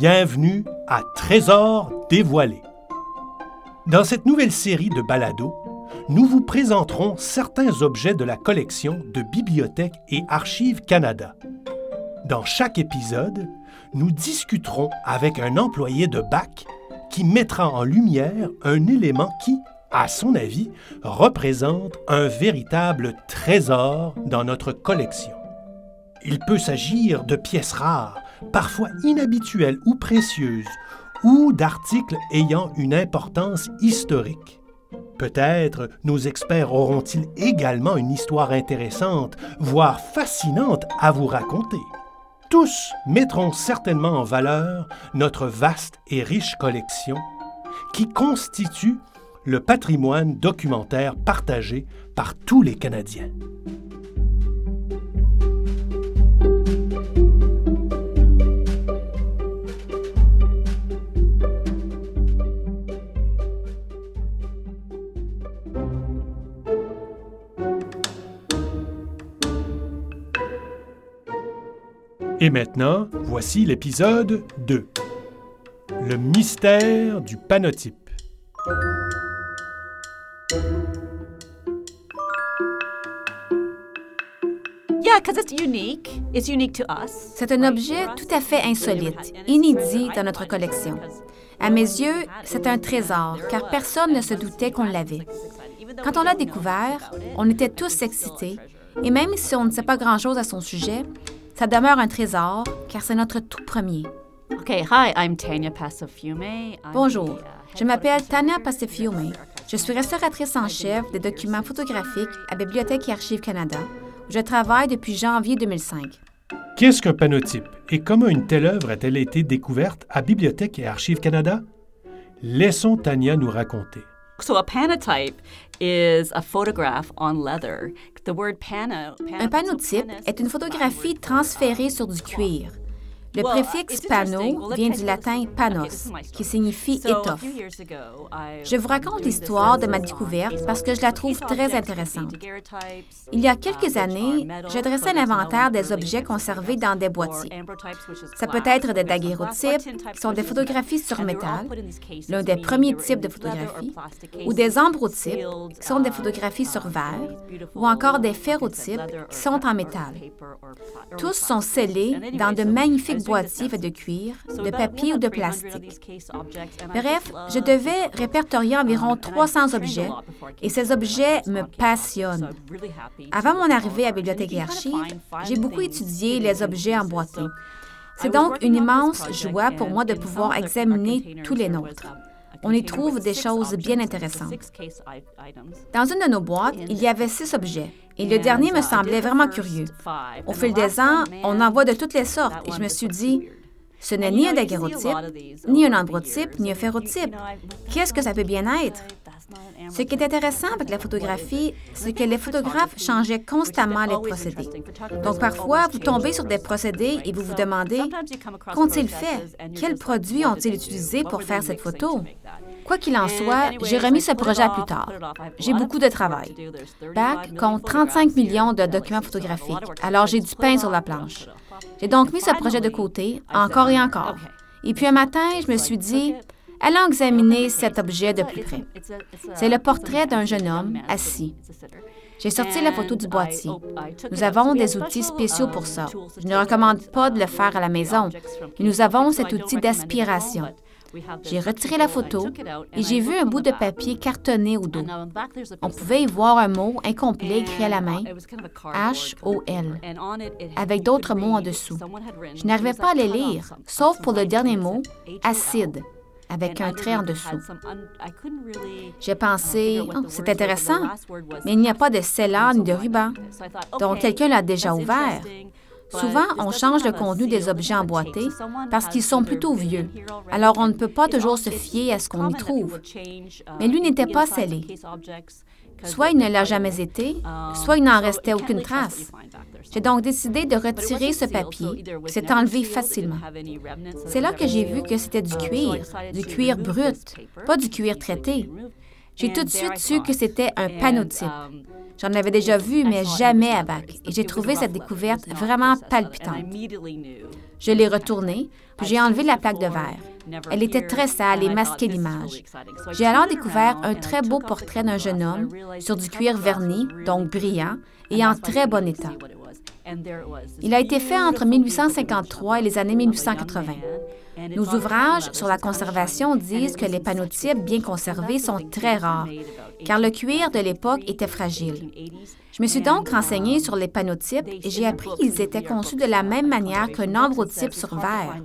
Bienvenue à Trésors dévoilés. Dans cette nouvelle série de balados, nous vous présenterons certains objets de la collection de Bibliothèque et Archives Canada. Dans chaque épisode, nous discuterons avec un employé de BAC qui mettra en lumière un élément qui, à son avis, représente un véritable trésor dans notre collection. Il peut s'agir de pièces rares, parfois inhabituelles ou précieuses, ou d'articles ayant une importance historique. Peut-être nos experts auront-ils également une histoire intéressante, voire fascinante à vous raconter. Tous mettront certainement en valeur notre vaste et riche collection qui constitue le patrimoine documentaire partagé par tous les Canadiens. Et maintenant, voici l'épisode 2. Le mystère du panotype. C'est un objet tout à fait insolite, inédit dans notre collection. À mes yeux, c'est un trésor, car personne ne se doutait qu'on l'avait. Quand on l'a découvert, on était tous excités, et même si on ne sait pas grand-chose à son sujet, ça demeure un trésor, car c'est notre tout premier. Okay, hi, I'm Tanya. Bonjour, je m'appelle Tanya Passafiume. Je suis restauratrice en chef des documents photographiques à Bibliothèque et Archives Canada, où je travaille depuis janvier 2005. Qu'est-ce qu'un panotype et comment une telle œuvre a-t-elle été découverte à Bibliothèque et Archives Canada? Laissons Tanya nous raconter. So a panotype is a photograph on leather. The word pano, Un panotype est une photographie transférée sur du cuir. Le préfixe pano vient du latin panos, qui signifie étoffe. Je vous raconte l'histoire de ma découverte parce que je la trouve très intéressante. Il y a quelques années, j'ai dressé l'inventaire des objets conservés dans des boîtiers. Ça peut être des daguerreotypes, qui sont des photographies sur métal, l'un des premiers types de photographies, ou des ambrotypes, qui sont des photographies sur verre, ou encore des ferrotypes, qui sont en métal. Tous sont scellés dans de magnifiques boîtiers faits de cuir, de papier ou de plastique. Bref, je devais répertorier environ 300 objets et ces objets me passionnent. Avant mon arrivée à Bibliothèque et Archives, j'ai beaucoup étudié les objets emboîtés. C'est donc une immense joie pour moi de pouvoir examiner tous les nôtres. On y trouve des choses bien intéressantes. Dans une de nos boîtes, il y avait six objets, et le dernier me semblait vraiment curieux. Au fil des ans, on en voit de toutes les sortes, et je me suis dit, ce n'est ni un daguerreotype, ni un ambrotype, ni un ferrotype. Qu'est-ce que ça peut bien être? Ce qui est intéressant avec la photographie, c'est que les photographes changeaient constamment les procédés. Donc parfois, vous tombez sur des procédés et vous vous demandez, qu'ont-ils fait? Quels produits ont-ils utilisés pour faire cette photo? Quoi qu'il en soit, j'ai remis ce projet à plus tard. J'ai beaucoup de travail. BAC compte 35 millions de documents photographiques, alors j'ai du pain sur la planche. J'ai donc mis ce projet de côté, encore et encore. Et puis un matin, je me suis dit, allons examiner cet objet de plus près. C'est le portrait d'un jeune homme assis. J'ai sorti la photo du boîtier. Nous avons des outils spéciaux pour ça. Je ne recommande pas de le faire à la maison, mais nous avons cet outil d'aspiration. J'ai retiré la photo et j'ai vu un bout de papier cartonné au dos. On pouvait y voir un mot incomplet écrit à la main, H-O-L, avec d'autres mots en dessous. Je n'arrivais pas à les lire, sauf pour le dernier mot, acide. Avec un trait en dessous. J'ai pensé, oh, c'est intéressant, mais il n'y a pas de scellant ni de ruban. Donc quelqu'un l'a déjà ouvert. Souvent, on change le contenu des objets emboîtés parce qu'ils sont plutôt vieux. Alors, on ne peut pas toujours se fier à ce qu'on y trouve. Mais lui n'était pas scellé. Soit il ne l'a jamais été, soit il n'en restait aucune trace. J'ai donc décidé de retirer ce papier qui s'est enlevé facilement. C'est là que j'ai vu que c'était du cuir, du cuir brut, pas du cuir traité. J'ai tout de suite su que c'était un panotype. J'en avais déjà vu, mais jamais à Bac, et j'ai trouvé cette découverte vraiment palpitante. Je l'ai retournée, puis j'ai enlevé la plaque de verre. Elle était très sale et masquait l'image. J'ai alors découvert un très beau portrait d'un jeune homme sur du cuir verni, donc brillant, et en très bon état. Il a été fait entre 1853 et les années 1880. Nos ouvrages sur la conservation disent que les panotypes bien conservés sont très rares, car le cuir de l'époque était fragile. Je me suis donc renseignée sur les panotypes et j'ai appris qu'ils étaient conçus de la même manière qu'un ambrotype sur verre.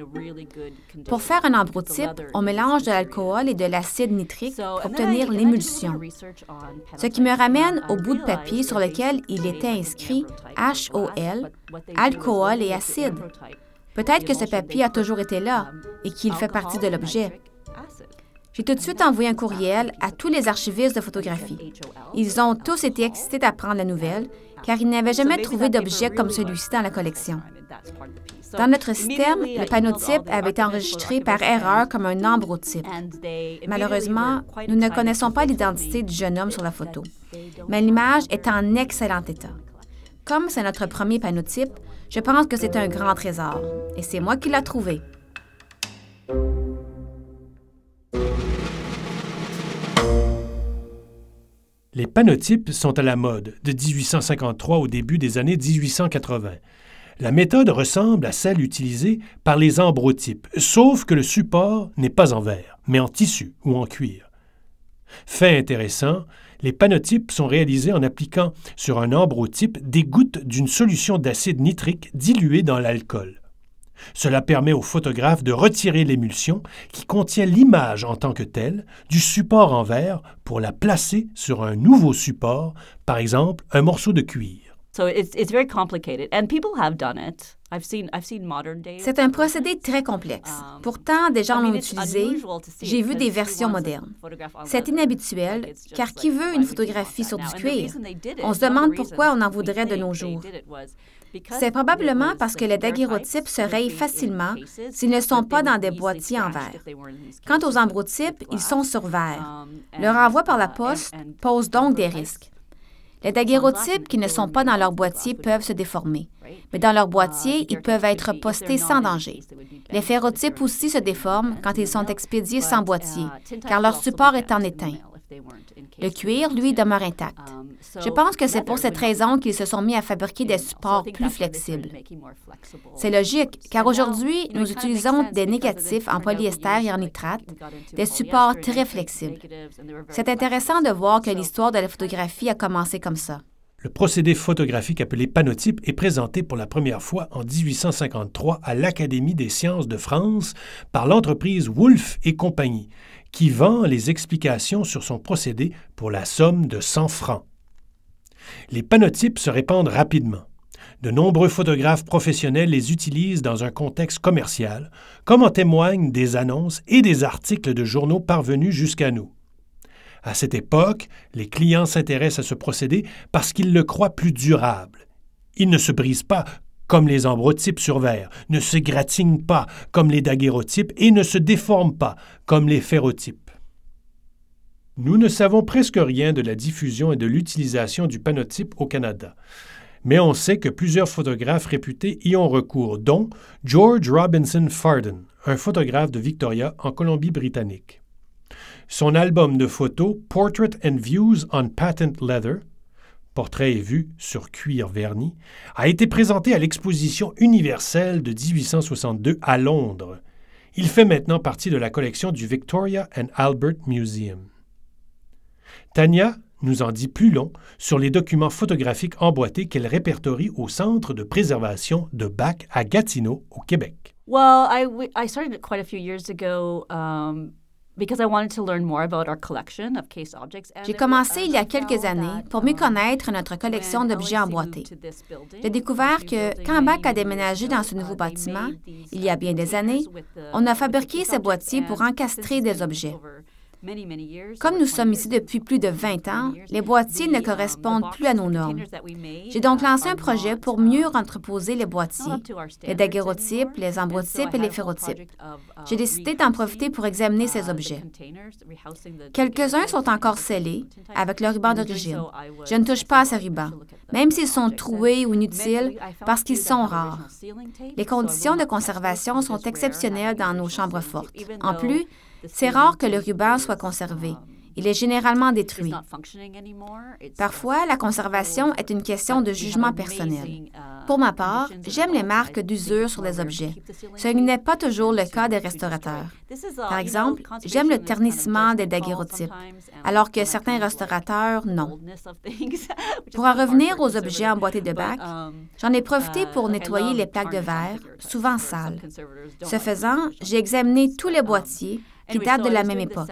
Pour faire un ambrotype, on mélange de l'alcool et de l'acide nitrique pour obtenir l'émulsion. Ce qui me ramène au bout de papier sur lequel il était inscrit HOL, alcool et acide. Peut-être que ce papier a toujours été là et qu'il fait partie de l'objet. J'ai tout de suite envoyé un courriel à tous les archivistes de photographie. Ils ont tous été excités d'apprendre la nouvelle, car ils n'avaient jamais trouvé d'objet comme celui-ci dans la collection. Dans notre système, le panotype avait été enregistré par erreur comme un ambrotype. Malheureusement, nous ne connaissons pas l'identité du jeune homme sur la photo, mais l'image est en excellent état. Comme c'est notre premier panotype, je pense que c'est un grand trésor, et c'est moi qui l'ai trouvé. Les panotypes sont à la mode de 1853 au début des années 1880. La méthode ressemble à celle utilisée par les ambrotypes, sauf que le support n'est pas en verre, mais en tissu ou en cuir. Fait intéressant, les panotypes sont réalisés en appliquant sur un ambrotype des gouttes d'une solution d'acide nitrique diluée dans l'alcool. Cela permet au photographe de retirer l'émulsion qui contient l'image en tant que telle du support en verre pour la placer sur un nouveau support, par exemple un morceau de cuir. C'est un procédé très complexe. Um, Pourtant, des gens l'ont utilisé. J'ai vu des versions modernes. C'est inhabituel, car qui veut une photographie sur du cuir? On se demande pourquoi on en voudrait de nos jours. C'est probablement parce que les daguerreotypes se rayent facilement s'ils ne sont pas dans des boîtiers en verre. Quant aux ambrotypes, ils sont sur verre. Um, Leur envoi par la uh, poste pose donc des risques. Les daguerreotypes qui ne sont pas dans leur boîtier peuvent se déformer, mais dans leur boîtier, ils peuvent être postés sans danger. Les ferrotypes aussi se déforment quand ils sont expédiés sans boîtier, car leur support est en éteint. Le cuir, lui, demeure intact. Um, Je pense que c'est pour cette raison qu'ils se sont mis à fabriquer des supports plus flexibles. C'est logique, car aujourd'hui, nous utilisons des négatifs en polyester et en nitrate, des supports très flexibles. C'est intéressant de voir que l'histoire de la photographie a commencé comme ça. Le procédé photographique appelé panotype est présenté pour la première fois en 1853 à l'Académie des sciences de France par l'entreprise Wolff et compagnie, qui vend les explications sur son procédé pour la somme de 100 francs. Les panotypes se répandent rapidement. De nombreux photographes professionnels les utilisent dans un contexte commercial, comme en témoignent des annonces et des articles de journaux parvenus jusqu'à nous. À cette époque, les clients s'intéressent à ce procédé parce qu'ils le croient plus durable. Il ne se brise pas comme les ambrotypes sur verre, ne se gratignent pas comme les daguerreotypes et ne se déforment pas comme les ferrotypes. Nous ne savons presque rien de la diffusion et de l'utilisation du panotype au Canada, mais on sait que plusieurs photographes réputés y ont recours, dont George Robinson Farden, un photographe de Victoria en Colombie-Britannique. Son album de photos Portrait and Views on Patent Leather Portrait et vue sur cuir verni, a été présenté à l'exposition universelle de 1862 à Londres. Il fait maintenant partie de la collection du Victoria and Albert Museum. Tania nous en dit plus long sur les documents photographiques emboîtés qu'elle répertorie au Centre de préservation de Bac à Gatineau, au Québec. Well, I, I started quite a few years ago. Um, J'ai commencé il y a quelques années pour mieux connaître notre collection d'objets emboîtés. J'ai découvert que quand BAC a déménagé dans ce nouveau bâtiment, il y a bien des années, on a fabriqué ces boîtiers pour encastrer des objets. Comme nous sommes ici depuis plus de 20 ans, les boîtiers ne correspondent plus à nos normes. J'ai donc lancé un projet pour mieux entreposer les boîtiers, les daguerreotypes, les emboîtypes et les ferrotypes. J'ai décidé d'en profiter pour examiner ces objets. Quelques-uns sont encore scellés avec le ruban d'origine. Je ne touche pas à ces rubans, même s'ils sont troués ou inutiles, parce qu'ils sont rares. Les conditions de conservation sont exceptionnelles dans nos chambres fortes. En plus, c'est rare que le ruban soit conservé. Il est généralement détruit. Parfois, la conservation est une question de jugement personnel. Pour ma part, j'aime les marques d'usure sur les objets. Ce n'est pas toujours le cas des restaurateurs. Par exemple, j'aime le ternissement des daguerreotypes, alors que certains restaurateurs, non. Pour en revenir aux objets emboîtés de bac, j'en ai profité pour nettoyer les plaques de verre, souvent sales. Ce faisant, j'ai examiné tous les boîtiers, qui datent de la même époque.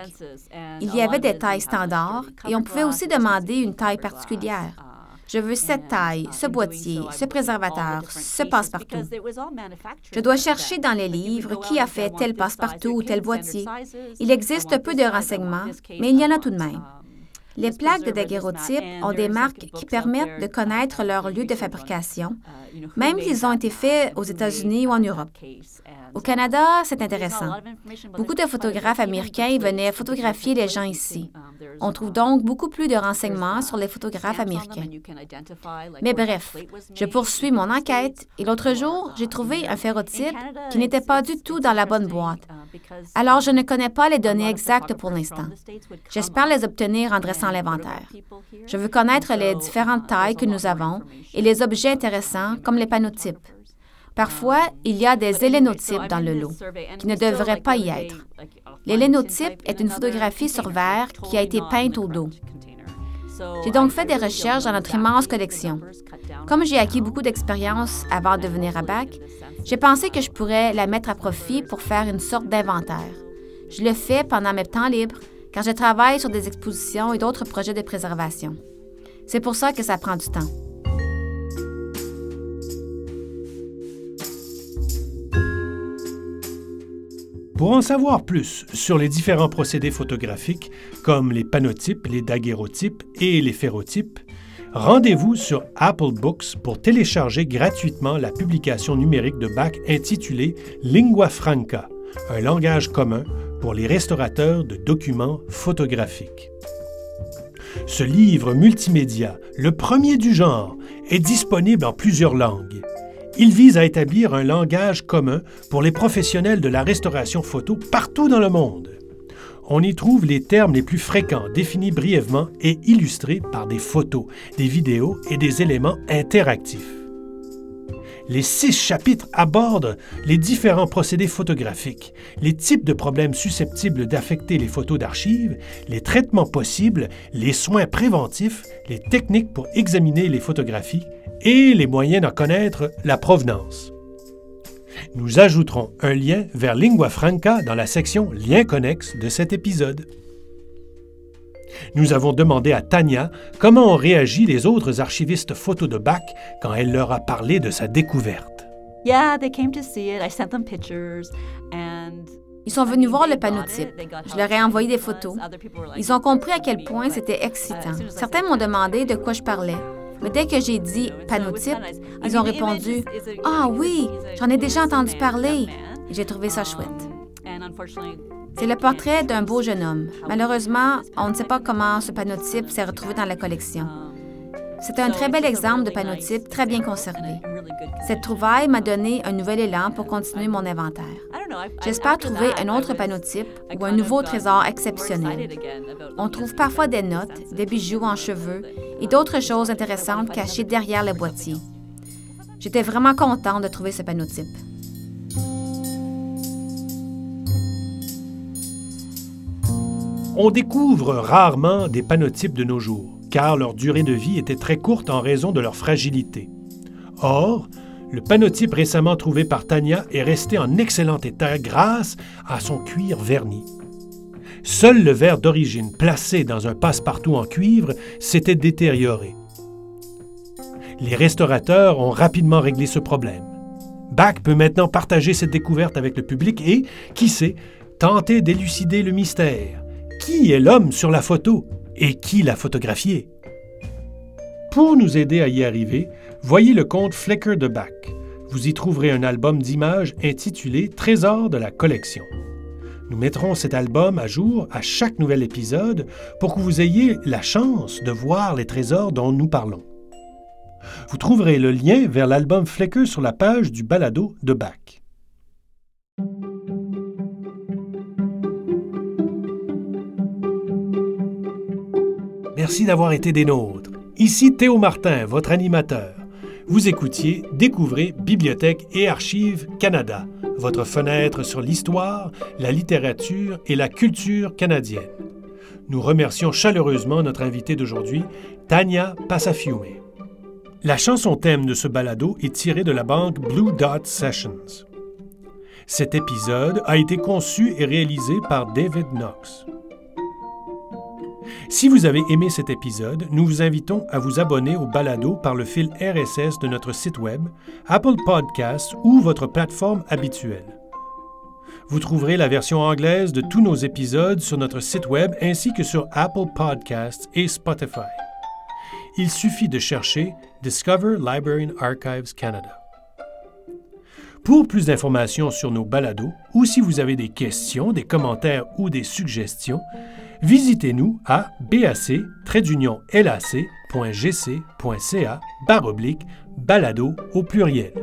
Il y avait des tailles standards et on pouvait aussi demander une taille particulière. Je veux cette taille, ce boîtier, ce préservateur, ce passe-partout. Je dois chercher dans les livres qui a fait tel passe-partout ou tel boîtier. Il existe peu de renseignements, mais il y en a tout de même. Les plaques de daguerreotypes ont des marques qui permettent de connaître leur lieu de fabrication, même s'ils ont été faits aux États-Unis ou en Europe. Au Canada, c'est intéressant. Beaucoup de photographes américains venaient photographier les gens ici. On trouve donc beaucoup plus de renseignements sur les photographes américains. Mais bref, je poursuis mon enquête et l'autre jour, j'ai trouvé un ferrotype qui n'était pas du tout dans la bonne boîte. Alors, je ne connais pas les données exactes pour l'instant. J'espère les obtenir en dressant l'inventaire. Je veux connaître les différentes tailles que nous avons et les objets intéressants comme les panotypes. Parfois, il y a des hélénotypes dans le lot, qui ne devraient pas y être. L'hélénotype est une photographie sur verre qui a été peinte au dos. J'ai donc fait des recherches dans notre immense collection. Comme j'ai acquis beaucoup d'expérience avant de venir à BAC, j'ai pensé que je pourrais la mettre à profit pour faire une sorte d'inventaire. Je le fais pendant mes temps libres, car je travaille sur des expositions et d'autres projets de préservation. C'est pour ça que ça prend du temps. Pour en savoir plus sur les différents procédés photographiques, comme les panotypes, les daguerreotypes et les ferrotypes, rendez-vous sur Apple Books pour télécharger gratuitement la publication numérique de Bach intitulée Lingua Franca, un langage commun pour les restaurateurs de documents photographiques. Ce livre multimédia, le premier du genre, est disponible en plusieurs langues. Il vise à établir un langage commun pour les professionnels de la restauration photo partout dans le monde. On y trouve les termes les plus fréquents définis brièvement et illustrés par des photos, des vidéos et des éléments interactifs. Les six chapitres abordent les différents procédés photographiques, les types de problèmes susceptibles d'affecter les photos d'archives, les traitements possibles, les soins préventifs, les techniques pour examiner les photographies et les moyens d'en connaître la provenance. Nous ajouterons un lien vers Lingua Franca dans la section Liens connexes de cet épisode. Nous avons demandé à Tania comment ont réagi les autres archivistes photos de Bach quand elle leur a parlé de sa découverte. Ils sont venus voir le panotype. Je leur ai envoyé des photos. Ils ont compris à quel point c'était excitant. Certains m'ont demandé de quoi je parlais. Mais dès que j'ai dit panotype, ils ont répondu Ah oui, j'en ai déjà entendu parler. J'ai trouvé ça chouette. C'est le portrait d'un beau jeune homme. Malheureusement, on ne sait pas comment ce panotype s'est retrouvé dans la collection. C'est un très bel exemple de panotype très bien conservé. Cette trouvaille m'a donné un nouvel élan pour continuer mon inventaire. J'espère trouver un autre panotype ou un nouveau trésor exceptionnel. On trouve parfois des notes, des bijoux en cheveux et d'autres choses intéressantes cachées derrière le boîtier. J'étais vraiment content de trouver ce panotype. On découvre rarement des panotypes de nos jours car leur durée de vie était très courte en raison de leur fragilité. Or, le panotype récemment trouvé par Tania est resté en excellent état grâce à son cuir verni. Seul le verre d'origine placé dans un passe-partout en cuivre s'était détérioré. Les restaurateurs ont rapidement réglé ce problème. Bach peut maintenant partager cette découverte avec le public et, qui sait, tenter d'élucider le mystère. Qui est l'homme sur la photo et qui l'a photographié? Pour nous aider à y arriver, voyez le compte Flickr de Bach. Vous y trouverez un album d'images intitulé Trésor de la collection. Nous mettrons cet album à jour à chaque nouvel épisode pour que vous ayez la chance de voir les trésors dont nous parlons. Vous trouverez le lien vers l'album Flickr sur la page du balado de Bach. Merci d'avoir été des nôtres. Ici Théo Martin, votre animateur. Vous écoutiez Découvrez Bibliothèque et Archives Canada, votre fenêtre sur l'histoire, la littérature et la culture canadienne. Nous remercions chaleureusement notre invité d'aujourd'hui, Tania Passafiume. La chanson thème de ce balado est tirée de la banque Blue Dot Sessions. Cet épisode a été conçu et réalisé par David Knox. Si vous avez aimé cet épisode, nous vous invitons à vous abonner au balado par le fil RSS de notre site Web, Apple Podcasts ou votre plateforme habituelle. Vous trouverez la version anglaise de tous nos épisodes sur notre site Web ainsi que sur Apple Podcasts et Spotify il suffit de chercher Discover Library and Archives Canada. Pour plus d'informations sur nos balados ou si vous avez des questions, des commentaires ou des suggestions, visitez-nous à bac-lac.gc.ca balado au pluriel.